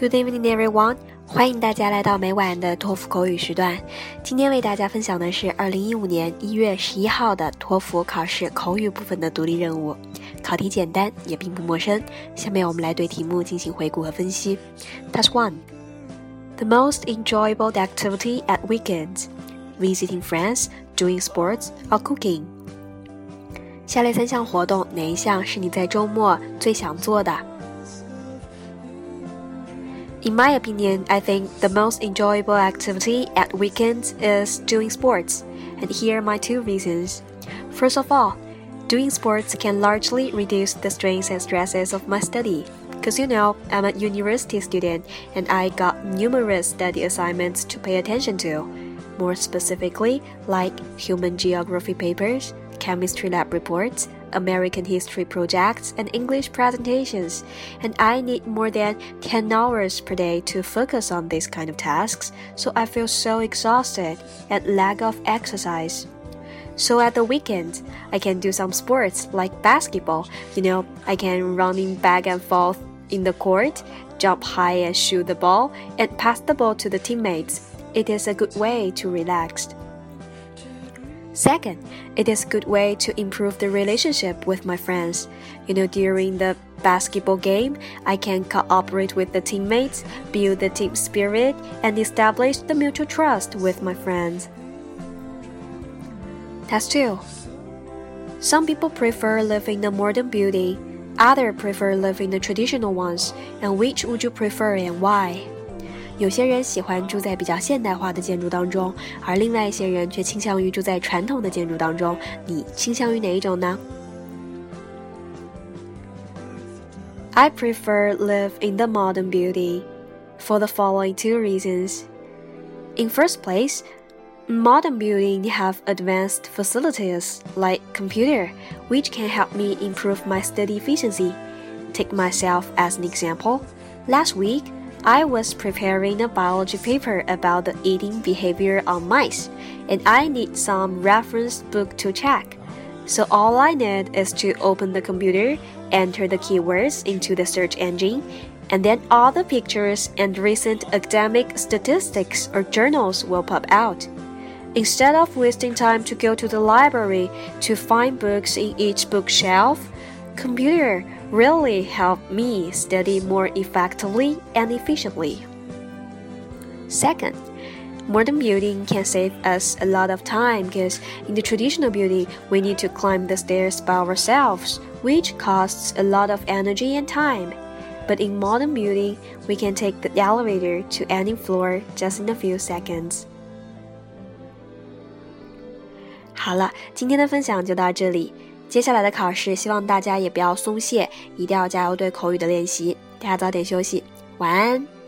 Good evening, everyone！欢迎大家来到每晚的托福口语时段。今天为大家分享的是二零一五年一月十一号的托福考试口语部分的独立任务。考题简单，也并不陌生。下面我们来对题目进行回顾和分析。Task One: The most enjoyable activity at weekends: visiting friends, doing sports, or cooking. 下列三项活动，哪一项是你在周末最想做的？In my opinion, I think the most enjoyable activity at weekends is doing sports, and here are my two reasons. First of all, doing sports can largely reduce the strains and stresses of my study. Because you know, I'm a university student and I got numerous study assignments to pay attention to. More specifically, like human geography papers, chemistry lab reports, American history projects, and English presentations, and I need more than 10 hours per day to focus on these kind of tasks, so I feel so exhausted and lack of exercise. So at the weekend, I can do some sports like basketball. You know, I can running back and forth in the court, jump high and shoot the ball, and pass the ball to the teammates. It is a good way to relax. Second, it is a good way to improve the relationship with my friends. You know, during the basketball game, I can cooperate with the teammates, build the team spirit, and establish the mutual trust with my friends. Task 2. Some people prefer living the modern beauty, others prefer living the traditional ones, and which would you prefer and why? 有些人喜欢住在比较现代化的建筑当中，而另外一些人却倾向于住在传统的建筑当中。你倾向于哪一种呢？I prefer live in the modern beauty for the following two reasons. In first place, modern buildings have advanced facilities like computer, which can help me improve my study efficiency. Take myself as an example. Last week, I was preparing a biology paper about the eating behavior on mice, and I need some reference book to check. So all I need is to open the computer, enter the keywords into the search engine, and then all the pictures and recent academic statistics or journals will pop out. Instead of wasting time to go to the library to find books in each bookshelf, computer really helped me study more effectively and efficiently. Second, modern building can save us a lot of time because in the traditional building we need to climb the stairs by ourselves, which costs a lot of energy and time. But in modern building, we can take the elevator to any floor just in a few seconds. 好了，今天的分享就到这里。 接下来的考试，希望大家也不要松懈，一定要加油对口语的练习。大家早点休息，晚安。